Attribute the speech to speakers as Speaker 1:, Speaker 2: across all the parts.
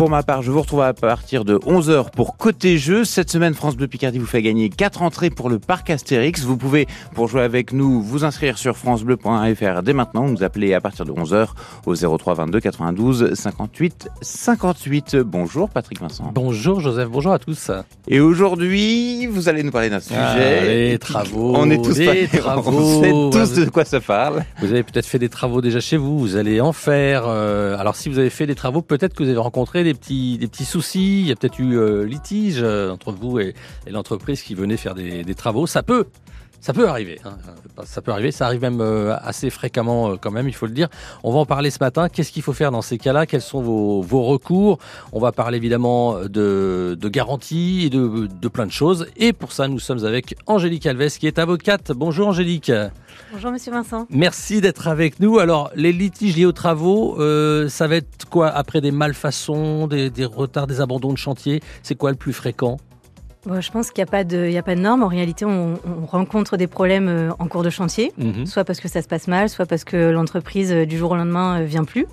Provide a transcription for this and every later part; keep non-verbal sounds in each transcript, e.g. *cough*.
Speaker 1: Pour ma part, je vous retrouve à partir de 11h pour Côté Jeu. Cette semaine, France Bleu Picardie vous fait gagner 4 entrées pour le parc Astérix. Vous pouvez, pour jouer avec nous, vous inscrire sur francebleu.fr dès maintenant. Nous appeler à partir de 11h au 03 22 92 58 58. Bonjour Patrick Vincent.
Speaker 2: Bonjour Joseph, bonjour à tous.
Speaker 1: Et aujourd'hui, vous allez nous parler d'un sujet.
Speaker 2: Ah, les travaux.
Speaker 1: On est tous
Speaker 2: les
Speaker 1: pas-
Speaker 2: travaux.
Speaker 1: On sait tous de quoi ça parle.
Speaker 2: Vous avez peut-être fait des travaux déjà chez vous, vous allez en faire. euh, alors si vous avez fait des travaux, peut-être que vous avez rencontré des des petits soucis, il y a peut-être eu euh, litige euh, entre vous et, l'entreprise qui venait faire des travaux. Ça peut, ça peut arriver. hein. Ça peut arriver, ça arrive même euh, assez fréquemment euh, quand même, il faut le dire. On va en parler ce matin. Qu'est-ce qu'il faut faire dans ces cas-là? Quels sont vos, vos recours? On va parler évidemment de, de garantie et de, de plein de choses. Et pour ça, nous sommes avec Angélique Alves qui est avocate. Bonjour Angélique.
Speaker 3: Bonjour Monsieur Vincent.
Speaker 2: Merci d'être avec nous. Alors, les litiges liés aux travaux, euh, ça va être quoi? Après des malfaçons, des, des retards, des abandons de chantier C'est quoi le plus fréquent?
Speaker 3: Bon, je pense qu'il n'y a, pas de- il y a pas de normes. En réalité, on, on rencontre des problèmes euh, en cours de chantier,
Speaker 2: Mhm.
Speaker 3: soit parce que ça se passe mal, soit parce que l'entreprise euh, du jour au lendemain euh, vient plus.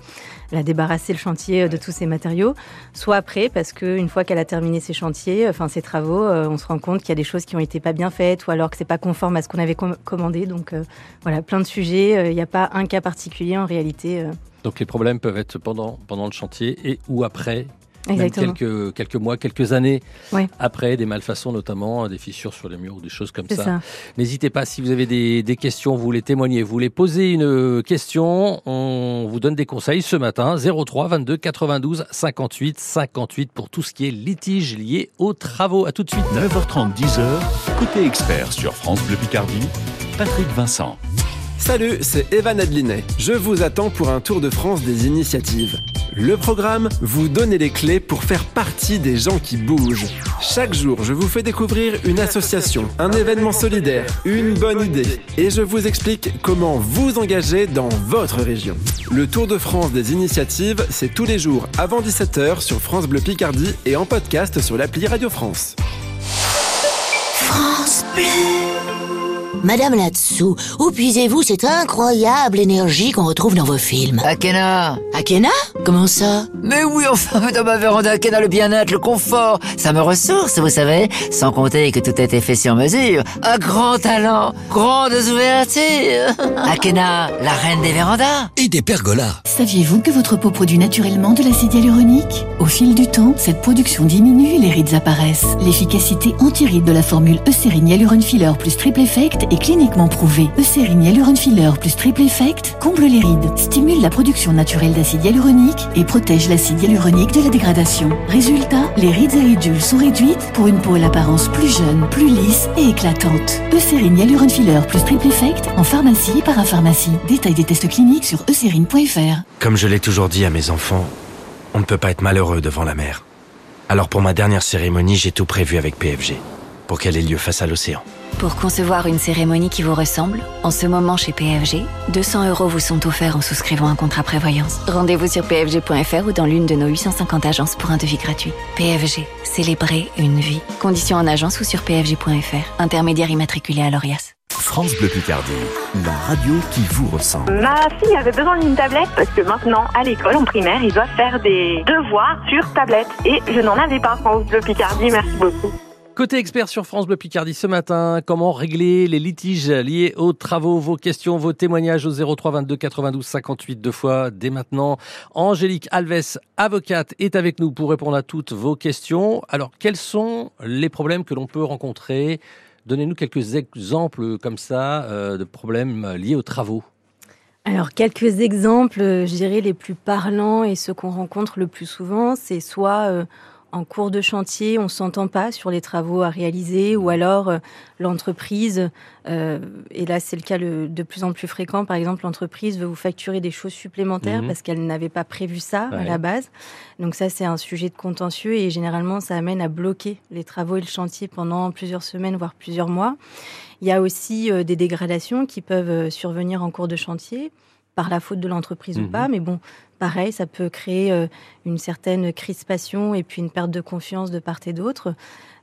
Speaker 3: Elle a débarrassé le chantier de tous ses matériaux, soit après parce qu'une fois qu'elle a terminé ses chantiers, enfin ses travaux, on se rend compte qu'il y a des choses qui ont été pas bien faites ou alors que c'est pas conforme à ce qu'on avait com- commandé. Donc euh, voilà, plein de sujets. Il n'y a pas un cas particulier en réalité.
Speaker 2: Donc, les problèmes peuvent être pendant, pendant le chantier et ou après, même quelques, quelques mois, quelques années
Speaker 3: Ouais.
Speaker 2: après, des malfaçons notamment, des fissures sur les murs ou des choses comme ça.
Speaker 3: ça.
Speaker 2: N'hésitez pas, si vous avez des, des questions, vous voulez témoigner, vous voulez poser une question, on vous donne des conseils ce matin. 03 22 92 58 58 pour tout ce qui est litige lié aux travaux. À tout de suite.
Speaker 4: 9h30, 10h, côté expert sur France Bleu Picardie, Patrick Vincent.
Speaker 5: Salut, c'est Evan Adlinet. Je vous attends pour un tour de France des initiatives. Le programme, vous donner les clés pour faire partie des gens qui bougent. Chaque jour, je vous fais découvrir une association, un événement solidaire, une bonne idée. Et je vous explique comment vous engager dans votre région. Le Tour de France des initiatives, c'est tous les jours avant 17h sur France Bleu Picardie et en podcast sur l'appli Radio France.
Speaker 6: France Bleu. Madame Latsou, où puisez-vous cette incroyable énergie qu'on retrouve dans vos films
Speaker 7: Akena
Speaker 6: Akena Comment ça
Speaker 7: Mais oui, enfin, dans ma véranda Akena, le bien-être, le confort, ça me ressource, vous savez, sans compter que tout a été fait sur mesure. Un grand talent, grandes ouvertures. *laughs* Akena, la reine des vérandas.
Speaker 8: et des pergolas.
Speaker 9: Saviez-vous que votre peau produit naturellement de l'acide hyaluronique? Au fil du temps, cette production diminue et les rides apparaissent. L'efficacité anti-rides de la formule Eucérine Hyaluron Filler plus Triple Effect est cliniquement prouvée. Eucérine Hyaluron Filler plus Triple Effect comble les rides, stimule la production naturelle d'acide hyaluronique et protège l'acide hyaluronique de la dégradation. Résultat, les rides et ridules sont réduites pour une peau à l'apparence plus jeune, plus lisse et éclatante. Eucérine Hyaluron plus Triple Effect en pharmacie et parapharmacie. Détail des tests cliniques sur eucérine.fr.
Speaker 8: Comme je l'ai toujours dit à mes enfants, on ne peut pas être malheureux devant la mer. Alors pour ma dernière cérémonie, j'ai tout prévu avec PFG, pour qu'elle ait lieu face à l'océan.
Speaker 10: Pour concevoir une cérémonie qui vous ressemble, en ce moment chez PFG, 200 euros vous sont offerts en souscrivant un contrat prévoyance. Rendez-vous sur pfg.fr ou dans l'une de nos 850 agences pour un devis gratuit. PFG, célébrer une vie. Conditions en agence ou sur pfg.fr. Intermédiaire immatriculé à l'ORIAS.
Speaker 4: France Bleu Picardie, la radio qui vous ressemble.
Speaker 11: Ma fille avait besoin d'une tablette parce que maintenant, à l'école, en primaire, ils doivent faire des devoirs sur tablette. Et je n'en avais pas, France Bleu Picardie, merci beaucoup.
Speaker 2: Côté expert sur France Bleu Picardie ce matin, comment régler les litiges liés aux travaux, vos questions, vos témoignages au 03 22 92 58 deux fois dès maintenant. Angélique Alves, avocate, est avec nous pour répondre à toutes vos questions. Alors, quels sont les problèmes que l'on peut rencontrer? Donnez-nous quelques exemples comme ça euh, de problèmes liés aux travaux.
Speaker 3: Alors, quelques exemples, euh, je dirais, les plus parlants et ceux qu'on rencontre le plus souvent, c'est soit euh, en cours de chantier, on s'entend pas sur les travaux à réaliser, ou alors euh, l'entreprise, euh, et là c'est le cas le- de plus en plus fréquent, par exemple, l'entreprise veut vous facturer des choses supplémentaires
Speaker 12: Mhm.
Speaker 3: parce qu'elle n'avait pas prévu ça à la base. Donc ça, c'est un sujet de contentieux et généralement, ça amène à bloquer les travaux et le chantier pendant plusieurs semaines, voire plusieurs mois. Il y a aussi euh, des dégradations qui peuvent survenir en cours de chantier par la faute de l'entreprise ou
Speaker 12: Mhm.
Speaker 3: pas, mais bon, pareil, ça peut créer euh, une certaine crispation et puis une perte de confiance de part et d'autre.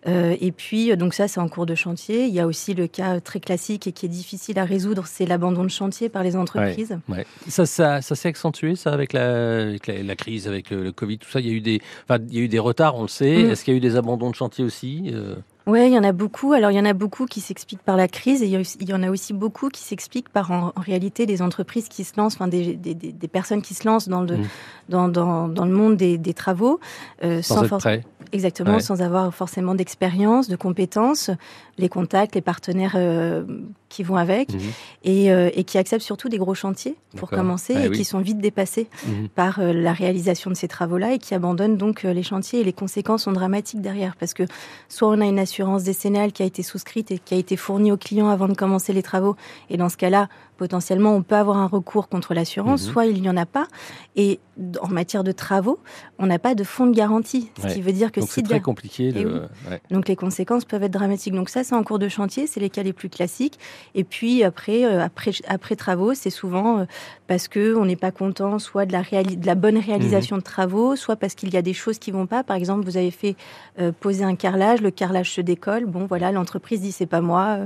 Speaker 3: Euh, et puis, euh, donc ça, c'est en cours de chantier. Il y a aussi le cas très classique et qui est difficile à résoudre, c'est l'abandon de chantier par les entreprises.
Speaker 2: Ouais, ouais. Ça, ça, ça s'est accentué, ça, avec la, avec la, la, crise, avec le, le, Covid, tout ça. Il y a eu des, enfin, il y a eu des retards, on le sait. Mmh. Est-ce qu'il y a eu des abandons de chantier aussi euh...
Speaker 3: Oui, il y en a beaucoup. Alors, il y en a beaucoup qui s'expliquent par la crise et il y en a aussi beaucoup qui s'expliquent par, en, en, réalité, des entreprises qui se lancent, enfin, des, des, des, personnes qui se lancent dans le, mmh. dans, dans, dans, le monde des, des travaux.
Speaker 2: Euh, sans, sans être prêt.
Speaker 3: Exactement, ouais. sans avoir forcément d'expérience, de compétences, les contacts, les partenaires euh, qui vont avec, mmh. et, euh, et, qui acceptent surtout des gros chantiers pour commencer ah, et oui. qui sont vite dépassés mmh. par la réalisation de ces travaux-là et qui abandonnent donc les chantiers. Et les conséquences sont dramatiques derrière parce que soit on a une assurance décennale qui a été souscrite et qui a été fournie aux clients avant de commencer les travaux, et dans ce cas-là, potentiellement on peut avoir un recours contre l'assurance, mmh. soit il n'y en a pas. Et en matière de travaux, on n'a pas de fonds de garantie, ce
Speaker 2: ouais.
Speaker 3: qui veut dire que
Speaker 2: donc
Speaker 3: si
Speaker 2: c'est très compliqué. De...
Speaker 3: Oui. Ouais. Donc les conséquences peuvent être dramatiques. Donc ça, c'est en cours de chantier, c'est les cas les plus classiques. Et puis après, euh, après, après travaux, c'est souvent euh, parce que on n'est pas content, soit de la, de la bonne réalisation mmh. de travaux, soit parce qu'il y a des choses qui vont pas. Par exemple, vous avez fait euh, poser un carrelage, le carrelage se décolle. Bon, voilà, l'entreprise dit c'est pas moi.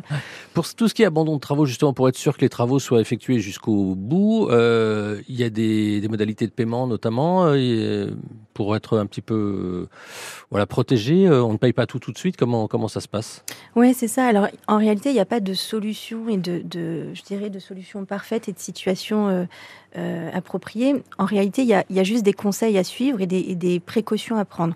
Speaker 2: Pour tout ce qui est abandon de travaux, justement, pour être sûr que les travaux soient effectués jusqu'au bout, euh, il y a des, des, modalités de paiement notamment euh, pour être un petit peu euh, voilà protégé. on ne paye pas tout tout de suite. Comment comment ça se passe?
Speaker 3: Oui, c'est ça. Alors en réalité, il n'y a pas de solution et de, de, je dirais de solution parfaite et de situation euh, appropriée. En réalité, il y, a, il y, a, juste des conseils à suivre et des, et des précautions à prendre.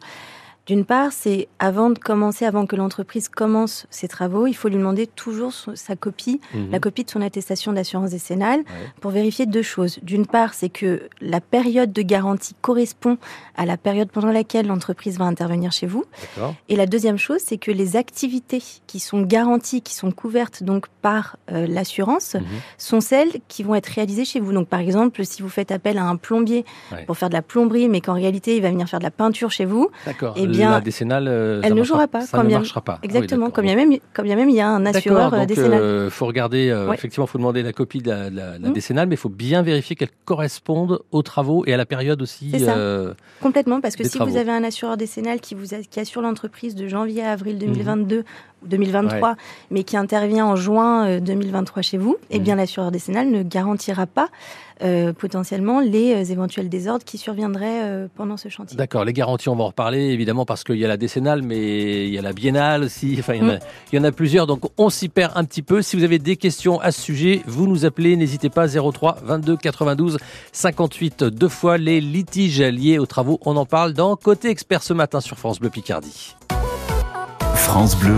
Speaker 3: D'une part, c'est avant de commencer, avant que l'entreprise commence ses travaux, il faut lui demander toujours sa copie, mmh. la copie de son attestation d'assurance décennale, ouais. pour vérifier deux choses. D'une part, c'est que la période de garantie correspond à la période pendant laquelle l'entreprise va intervenir chez vous. Et la deuxième chose, c'est que les activités qui sont garanties, qui sont couvertes donc par euh, l'assurance, mmh. sont celles qui vont être réalisées chez vous. Donc, par exemple, si vous faites appel à un plombier ouais. pour faire de la plomberie, mais qu'en réalité il va venir faire de la peinture chez vous,
Speaker 2: et bien, la décennale, euh,
Speaker 3: elle ne jouera pas.
Speaker 2: Ça ne marchera pas.
Speaker 3: Exactement. Ah oui, comme il y a même, comme il y a même, il y a un assureur
Speaker 2: donc,
Speaker 3: décennal.
Speaker 2: Il euh, faut regarder. Euh, ouais. Effectivement, il faut demander la copie de la, de la, la mmh. décennale, mais il faut bien vérifier qu'elle corresponde aux travaux et à la période aussi.
Speaker 3: Ça. Euh, Complètement, parce que si travaux. vous avez un assureur décennal qui vous a, qui assure l'entreprise de janvier à avril 2022 mmh. 2023, ouais. mais qui intervient en juin 2023 chez vous, mmh. eh bien l'assureur décennal ne garantira pas euh, potentiellement les euh, éventuels désordres qui surviendraient euh, pendant ce chantier.
Speaker 2: D'accord, les garanties, on va en reparler évidemment parce qu'il y a la décennale, mais il y a la biennale aussi. *laughs* Enfin, il y en a, mmh. il y en a plusieurs, donc on s'y perd un petit peu. Si vous avez des questions à ce sujet, vous nous appelez, n'hésitez pas 03 22 92 58 deux fois les litiges liés aux travaux. On en parle dans Côté Expert ce matin sur France Bleu Picardie.
Speaker 4: France Bleu,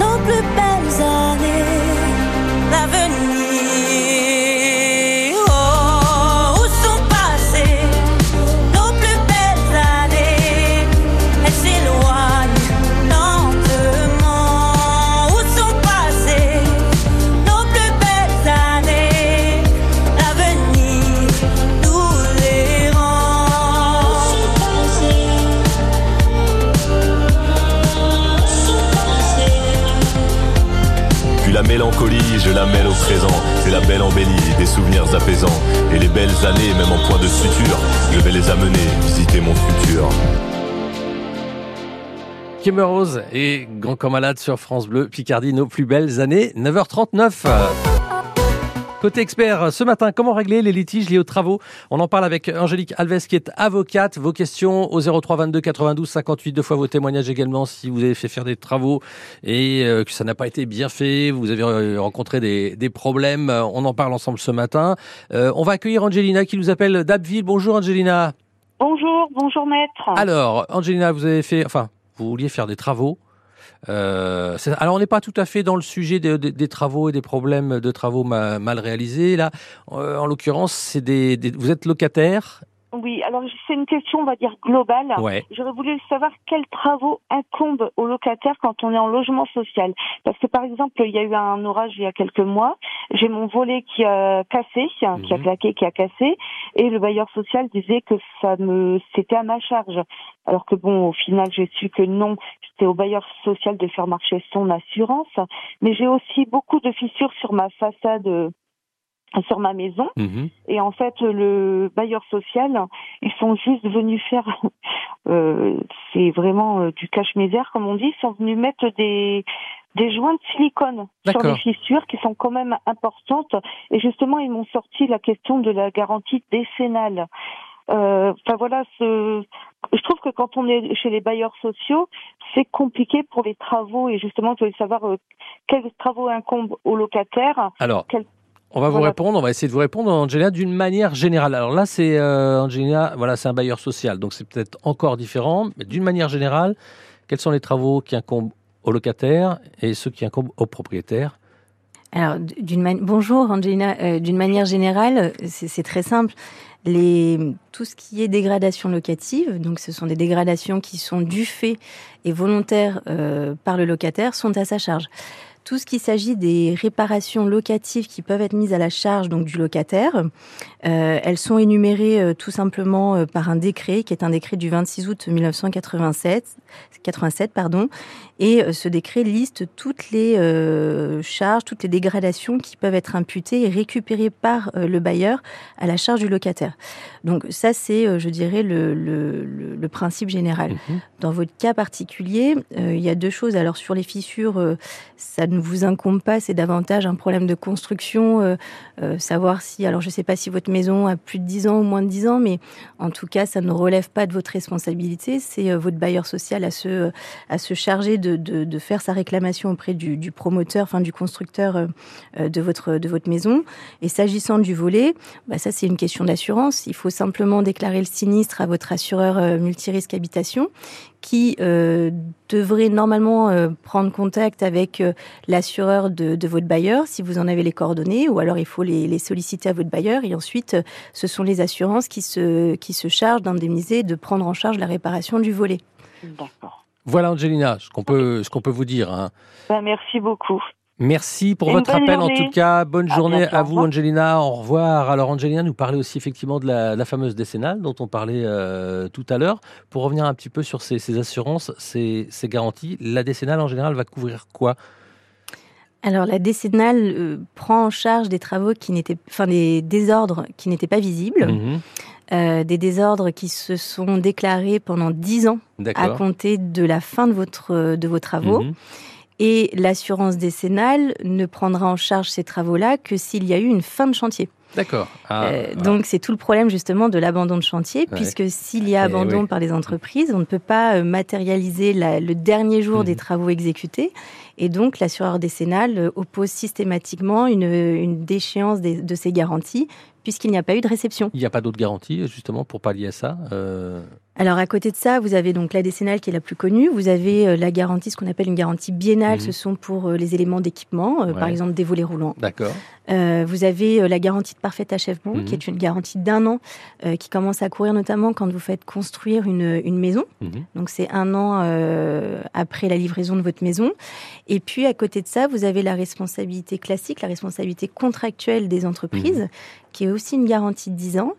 Speaker 12: nos plus belles années L'avenir.
Speaker 13: La mêle au présent. C'est la belle embellie, des souvenirs apaisants. Et les belles années, même en point de suture, je vais les amener visiter mon futur.
Speaker 2: Kim Rose et Grand Corps Malade sur France Bleu, Picardie, nos plus belles années, 9h39. Côté expert, ce matin, comment régler les litiges liés aux travaux? On en parle avec Angélique Alves qui est avocate. Vos questions au 03 22 92 58, deux fois vos témoignages également si vous avez fait faire des travaux et euh, que ça n'a pas été bien fait, vous avez euh, rencontré des, des problèmes. On en parle ensemble ce matin. Euh, on va accueillir Angelina qui nous appelle d'Abbeville. Bonjour Angelina.
Speaker 14: Bonjour, bonjour maître.
Speaker 2: Alors, Angelina, vous avez fait, enfin, vous vouliez faire des travaux. Euh, alors, on n'est pas tout à fait dans le sujet des, travaux et des problèmes de travaux ma- mal réalisés. Là, euh, en l'occurrence, c'est vous êtes locataire.
Speaker 14: Oui, alors c'est une question, on va dire, globale.
Speaker 2: Ouais.
Speaker 14: J'aurais voulu savoir quels travaux incombent aux locataires quand on est en logement social. Parce que par exemple, il y a eu un orage il y a quelques mois, j'ai mon volet qui a cassé, qui a claqué, qui a cassé, et le bailleur social disait que ça me c'était à ma charge. Alors que bon, au final, j'ai su que non, c'était au bailleur social de faire marcher son assurance. Mais j'ai aussi beaucoup de fissures sur ma façade, sur ma maison. Et en fait, le bailleur social, ils sont juste venus faire, *laughs* euh, c'est vraiment euh, du cache-misère, comme on dit, ils sont venus mettre des des joints de silicone sur les fissures qui sont quand même importantes. Et justement, ils m'ont sorti la question de la garantie décennale. Euh, Enfin voilà, ce... je trouve que quand on est chez les bailleurs sociaux, c'est compliqué pour les travaux. Et justement, je voulais savoir euh, quels travaux incombent aux locataires.
Speaker 2: Alors,
Speaker 14: Quels-
Speaker 2: On va vous répondre, on va essayer de vous répondre, Angelina, d'une manière générale. Alors là, c'est euh, voilà, c'est un bailleur social, donc c'est peut-être encore différent, mais d'une manière générale, quels sont les travaux qui incombent aux locataires et ceux qui incombent aux propriétaires?
Speaker 3: Alors, bonjour Angelina. Euh, d'une manière générale, c'est très simple. Les, tout ce qui est dégradation locative, donc ce sont des dégradations qui sont du fait et volontaires euh, par le locataire, sont à sa charge. Tout ce qui s'agit des réparations locatives qui peuvent être mises à la charge donc du locataire, euh, elles sont énumérées euh, tout simplement euh, par un décret qui est un décret du 26 août 1987, 87 pardon, et euh, ce décret liste toutes les euh, charges, toutes les dégradations qui peuvent être imputées et récupérées par euh, le bailleur à la charge du locataire. Donc ça c'est, euh, je dirais, le, le, le- le principe général. Dans votre cas particulier, il y a deux choses. Alors sur les fissures, ça ne vous incombe pas, c'est davantage un problème de construction, savoir si, alors je ne sais pas si votre maison a plus de 10 ans ou moins de 10 ans, mais en tout cas, ça ne relève pas de votre responsabilité. C'est votre bailleur social à se, à se charger de, de, faire sa réclamation auprès du, promoteur, enfin du constructeur euh, euh, de, votre, de votre maison. Et s'agissant du volet, bah, ça c'est une question d'assurance. Il faut simplement déclarer le sinistre à votre assureur euh, multirisque habitation qui devrait normalement prendre contact avec l'assureur de, de votre bailleur si vous en avez les coordonnées, ou alors il faut les, les solliciter à votre bailleur. Et ensuite, ce sont les assurances qui se, qui se chargent d'indemniser, de prendre en charge la réparation du volet.
Speaker 14: D'accord.
Speaker 2: Voilà, Angelina, ce qu'on peut, ce qu'on peut vous dire. hein.
Speaker 14: Ben, merci beaucoup.
Speaker 2: Merci pour
Speaker 14: Et
Speaker 2: votre appel en tout cas. Bonne
Speaker 14: À
Speaker 2: journée
Speaker 14: bientôt,
Speaker 2: à vous. Angelina. Au revoir. Alors Angelina nous parlait aussi effectivement de la, la fameuse décennale dont on parlait euh, tout à l'heure. Pour revenir un petit peu sur ces, ces assurances, ces, ces garanties, la décennale en général va couvrir quoi?
Speaker 3: Alors la décennale euh, prend en charge des travaux qui n'étaient, enfin des désordres qui n'étaient pas visibles,
Speaker 2: Mhm.
Speaker 3: Euh, des désordres qui se sont déclarés pendant 10 ans à compter de la fin de votre de vos travaux.
Speaker 2: Mhm.
Speaker 3: Et l'assurance décennale ne prendra en charge ces travaux-là que s'il y a eu une fin de chantier.
Speaker 2: D'accord. Ah,
Speaker 3: Euh, donc c'est tout le problème justement de l'abandon de chantier,
Speaker 2: Ouais.
Speaker 3: puisque s'il y a
Speaker 2: Eh
Speaker 3: abandon
Speaker 2: oui.
Speaker 3: par les entreprises, on ne peut pas euh, matérialiser la- le dernier jour
Speaker 2: Mhm.
Speaker 3: des travaux exécutés, et donc l'assureur décennal oppose systématiquement une, une déchéance des- de ces garanties, puisqu'il n'y a pas eu de réception.
Speaker 2: Il n'y a pas d'autres garanties justement pour pallier à ça euh,
Speaker 3: Alors à côté de ça, vous avez donc la décennale qui est la plus connue. Vous avez euh, la garantie, ce qu'on appelle une garantie biennale.
Speaker 2: Mhm.
Speaker 3: Ce sont pour euh, les éléments d'équipement, euh, par exemple des volets roulants.
Speaker 2: D'accord.
Speaker 3: Euh, vous avez la garantie de parfait achèvement,
Speaker 2: Mhm.
Speaker 3: qui est une garantie d'un an, euh, qui commence à courir notamment quand vous faites construire une, une maison.
Speaker 2: Mhm.
Speaker 3: Donc c'est un an euh, après la livraison de votre maison. Et puis à côté de ça, vous avez la responsabilité classique, la responsabilité contractuelle des entreprises, qui est aussi une garantie de 10 ans,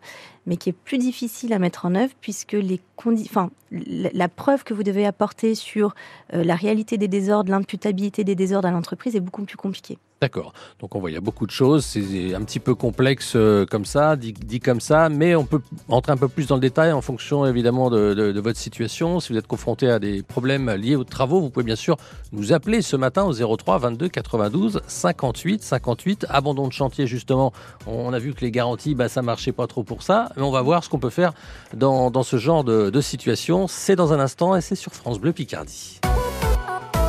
Speaker 3: mais qui est plus difficile à mettre en œuvre puisque les enfin, la, la preuve que vous devez apporter sur euh, la réalité des désordres, l'imputabilité des désordres à l'entreprise est beaucoup plus compliquée.
Speaker 2: D'accord. Donc on voit, il y a beaucoup de choses. C'est un petit peu complexe euh, comme ça, dit, comme ça, mais on peut entrer un peu plus dans le détail en fonction évidemment de, de- de votre situation. Si vous êtes confronté à des problèmes liés aux travaux, vous pouvez bien sûr nous appeler ce matin au 03 22 92 58 58. Abandon de chantier justement. On a vu que les garanties, bah, ça marchait pas trop pour ça, mais on va voir ce qu'on peut faire dans, dans ce genre de, de situation. C'est dans un instant et c'est sur France Bleu Picardie.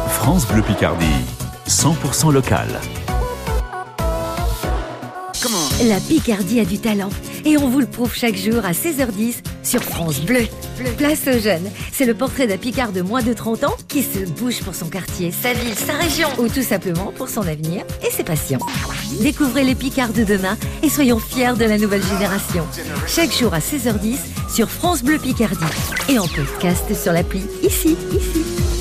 Speaker 4: France Bleu Picardie, 100% local.
Speaker 15: La Picardie a du talent et on vous le prouve chaque jour à 16h10 sur France Bleu. Place aux jeunes, c'est le portrait d'un Picard de moins de 30 ans qui se bouge pour son quartier, sa ville, sa région ou tout simplement pour son avenir et ses passions. Découvrez les Picards de demain et soyons fiers de la nouvelle génération. Chaque jour à 16h10 sur France Bleu Picardie et en podcast sur l'appli ici, ici.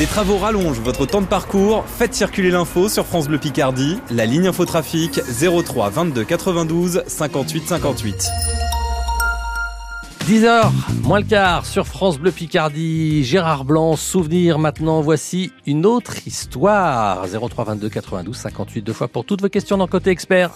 Speaker 16: Des travaux rallongent votre temps de parcours. Faites circuler l'info sur France Bleu Picardie. La ligne infotrafic 03 22 92 58 58.
Speaker 2: 10h, moins le quart, sur France Bleu Picardie. Gérard Blanc, souvenir maintenant. Voici une autre histoire. 03 22 92 58 deux fois pour toutes vos questions dans Côté Expert.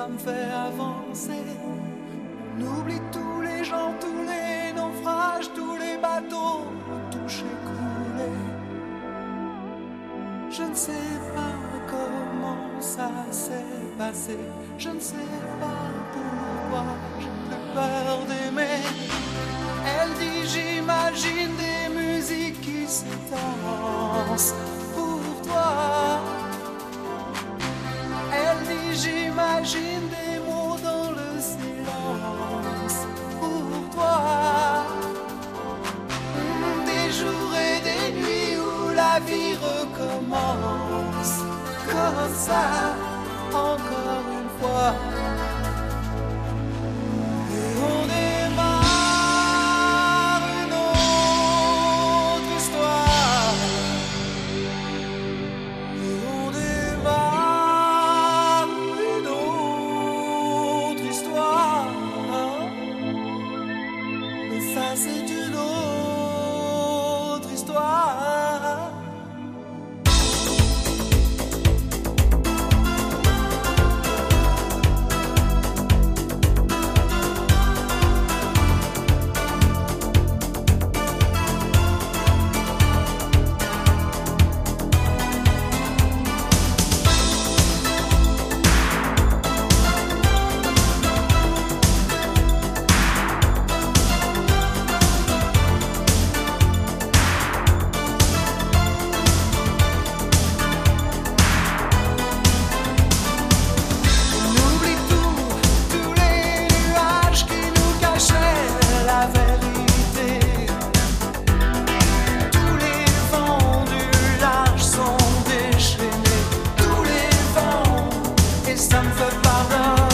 Speaker 17: Ça me fait avancer. On oublie tous les gens, tous les naufrages, tous les bateaux touchés, coulés. Je ne sais pas comment ça s'est passé. Je ne sais pas pourquoi j'ai plus peur d'aimer.
Speaker 2: father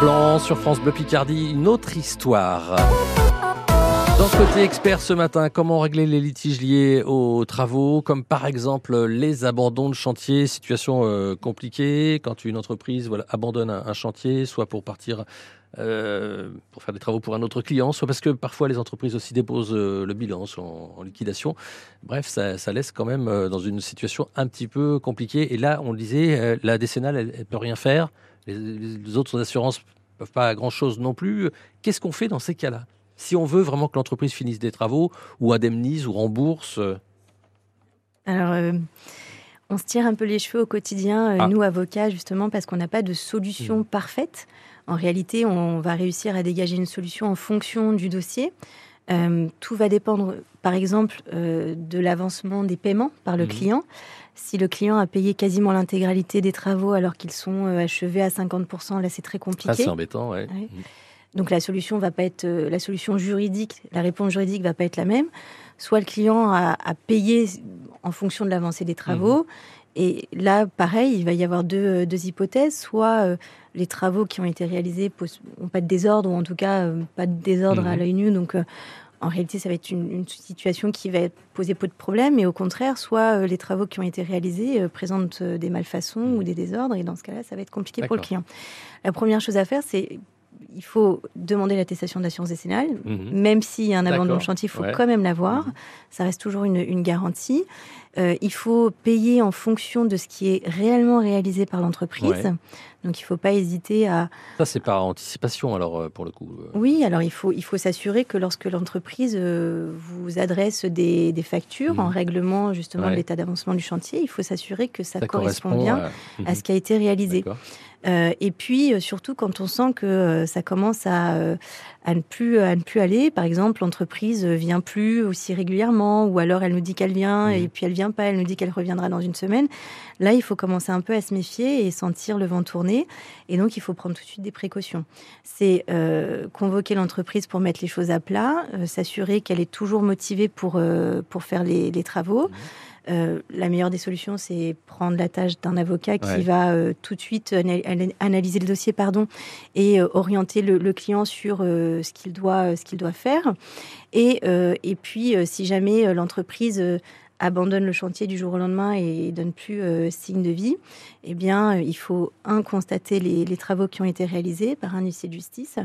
Speaker 2: Blanc sur France Bleu Picardie, une autre histoire. Dans ce côté expert ce matin, comment régler les litiges liés aux travaux, comme par exemple les abandons de chantier, situation euh, compliquée quand une entreprise voilà, abandonne un, chantier, soit pour partir euh, pour faire des travaux pour un autre client, soit parce que parfois les entreprises aussi déposent euh, le bilan sont en, liquidation. Bref, ça, ça laisse quand même dans une situation un petit peu compliquée. Et là, on le disait, la décennale, elle, elle peut rien faire. Les, les autres assurances peuvent pas grand chose non plus. Qu'est-ce qu'on fait dans ces cas-là? Si on veut vraiment que l'entreprise finisse des travaux ou indemnise ou rembourse euh,
Speaker 3: Alors, euh, on se tire un peu les cheveux au quotidien, euh,
Speaker 2: Ah.
Speaker 3: nous avocats, justement, parce qu'on n'a pas de solution parfaite. En réalité, on va réussir à dégager une solution en fonction du dossier. Euh, tout va dépendre, par exemple, euh, de l'avancement des paiements par le
Speaker 2: Mhm.
Speaker 3: client. Si le client a payé quasiment l'intégralité des travaux alors qu'ils sont euh, achevés à 50%, là c'est très compliqué.
Speaker 2: Ah, c'est embêtant, ouais.
Speaker 3: Ouais. Donc la solution va pas être euh, la solution juridique, la réponse juridique va pas être la même. Soit le client a, a payé en fonction de l'avancée des travaux,
Speaker 2: Mhm.
Speaker 3: et là pareil, il va y avoir deux, euh, deux hypothèses. Soit euh, les travaux qui ont été réalisés n'ont pas de désordre, ou en tout cas euh, pas de désordre à
Speaker 2: Mhm.
Speaker 3: l'œil nu, donc euh, en réalité, ça va être une, une situation qui va poser peu de problèmes, et au contraire, soit euh, les travaux qui ont été réalisés euh, présentent euh, des malfaçons ou des désordres, et dans ce cas-là, ça va être compliqué pour le client. La première chose à faire, c'est il faut demander l'attestation d'assurance décennale,
Speaker 2: Mhm.
Speaker 3: même s'il y a un abandon de chantier, il faut
Speaker 2: Ouais.
Speaker 3: quand même l'avoir. Ça reste toujours une, une garantie. Euh, il faut payer en fonction de ce qui est réellement réalisé par l'entreprise.
Speaker 2: Ouais.
Speaker 3: Donc il ne faut pas hésiter à,
Speaker 2: Ça, c'est par anticipation, alors, euh, pour le coup. euh.
Speaker 3: oui, alors il faut, il faut s'assurer que lorsque l'entreprise euh, vous adresse des, des factures
Speaker 2: Mhm.
Speaker 3: en règlement justement
Speaker 2: Ouais.
Speaker 3: de l'état d'avancement du chantier, il faut s'assurer que ça,
Speaker 2: Ça
Speaker 3: correspond,
Speaker 2: correspond
Speaker 3: bien
Speaker 2: à-
Speaker 3: à...
Speaker 2: Mhm.
Speaker 3: ce qui a été réalisé. Euh, et puis euh, surtout quand on sent que euh, ça commence à, à, ne plus, à ne plus aller, par exemple l'entreprise vient plus aussi régulièrement, ou alors elle nous dit qu'elle vient et puis elle vient pas, elle nous dit qu'elle reviendra dans une semaine. Là, il faut commencer un peu à se méfier et sentir le vent tourner. Et donc, il faut prendre tout de suite des précautions. C'est euh, convoquer l'entreprise pour mettre les choses à plat, euh, s'assurer qu'elle est toujours motivée pour, euh, pour faire les, les travaux. Euh, la meilleure des solutions, c'est prendre la tâche d'un avocat qui
Speaker 2: Ouais.
Speaker 3: va euh, tout de suite ana- ana- analyser le dossier, pardon, et euh, orienter le, le client sur ce qu'il doit, ce qu'il doit faire. Et, euh, et puis, euh, si jamais euh, l'entreprise abandonne le chantier du jour au lendemain et donne plus euh, signe de vie, eh bien, il faut un constater les, les travaux qui ont été réalisés par un huissier de justice.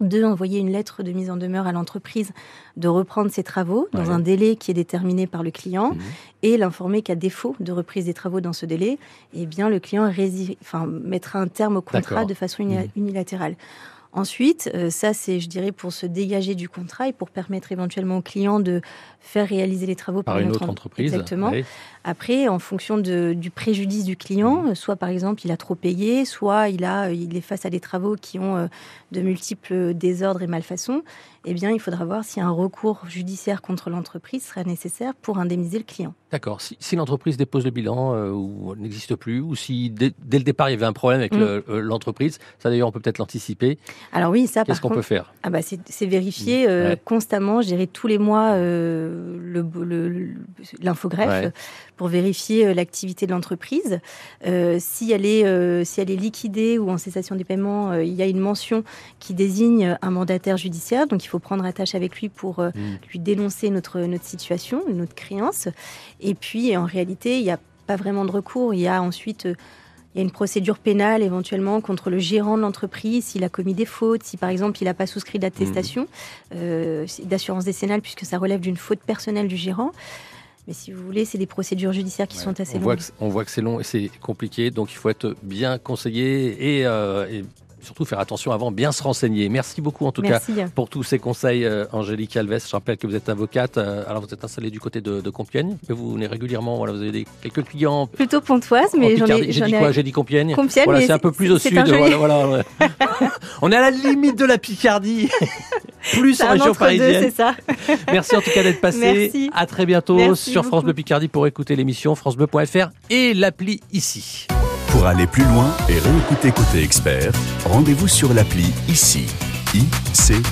Speaker 3: Deux, envoyer une lettre de mise en demeure à l'entreprise de reprendre ses travaux dans
Speaker 2: Ouais.
Speaker 3: un délai qui est déterminé par le client
Speaker 2: Mhm.
Speaker 3: et l'informer qu'à défaut de reprise des travaux dans ce délai, eh bien, le client enfin, mettra un terme au contrat de façon uni-
Speaker 2: Mhm.
Speaker 3: Ensuite, euh, ça c'est, je dirais, pour se dégager du contrat et pour permettre éventuellement au client de faire réaliser les travaux
Speaker 2: Par
Speaker 3: par,
Speaker 2: une autre entreprise.
Speaker 3: Exactement. Après, en fonction de- du préjudice du client,
Speaker 2: Mhm.
Speaker 3: soit par exemple il a trop payé, soit il, a, il est face à des travaux qui ont euh, de multiples désordres et malfaçons, eh bien il faudra voir si un recours judiciaire contre l'entreprise sera nécessaire pour indemniser le client.
Speaker 2: D'accord. Si, si l'entreprise dépose le bilan euh, ou n'existe plus, ou si dès, dès le départ il y avait un problème avec
Speaker 3: Mm.
Speaker 2: le- euh, l'entreprise, ça d'ailleurs on peut peut-être l'anticiper.
Speaker 3: Alors oui, ça
Speaker 2: Qu'est-ce qu'on peut faire?
Speaker 3: ah bah, c'est vérifier euh,
Speaker 2: Mmh. Ouais.
Speaker 3: constamment, dirais tous les mois, euh, l'infogreffe
Speaker 2: Ouais.
Speaker 3: pour vérifier euh, l'activité de l'entreprise. Euh, si, elle est, euh, si elle est liquidée ou en cessation des paiements, euh, il y a une mention qui désigne un mandataire judiciaire, donc il faut prendre attache avec lui pour euh,
Speaker 2: Mm.
Speaker 3: lui dénoncer notre, notre situation, notre créance. Et puis, en réalité, il n'y a pas vraiment de recours. Il y a ensuite euh, il y a une procédure pénale éventuellement contre le gérant de l'entreprise s'il a commis des fautes, si par exemple il n'a pas souscrit d'attestation euh, d'assurance décennale puisque ça relève d'une faute personnelle du gérant. Mais si vous voulez, c'est des procédures judiciaires qui sont assez
Speaker 2: On voit,
Speaker 3: longues.
Speaker 2: que, on voit que c'est long et c'est compliqué, donc il faut être bien conseillé et, euh, et surtout faire attention avant, bien se renseigner. Merci beaucoup en tout
Speaker 3: Merci.
Speaker 2: cas pour tous ces conseils, euh, Angélique Alves. Je rappelle que vous êtes avocate, euh, alors vous êtes installée du côté de, de Compiègne, mais vous venez régulièrement, voilà, vous avez des, quelques clients.
Speaker 3: Plutôt pontoise, mais j'en ai.
Speaker 2: J'ai dit quoi J'ai dit Compiègne.
Speaker 3: Compiègne,
Speaker 2: voilà, c'est un peu plus au sud.
Speaker 3: un joli-
Speaker 2: Voilà, voilà, ouais. *laughs* on est à la limite de la Picardie, plus en région parisienne.
Speaker 3: ça.
Speaker 2: Merci en tout cas d'être passé.
Speaker 3: Merci.
Speaker 2: À très bientôt
Speaker 3: Merci
Speaker 2: sur France. Bleu Picardie pour écouter l'émission francebleu.fr et l'appli ici.
Speaker 4: Pour aller plus loin et réécouter Côté Expert, rendez-vous sur l'appli ICI. ICI.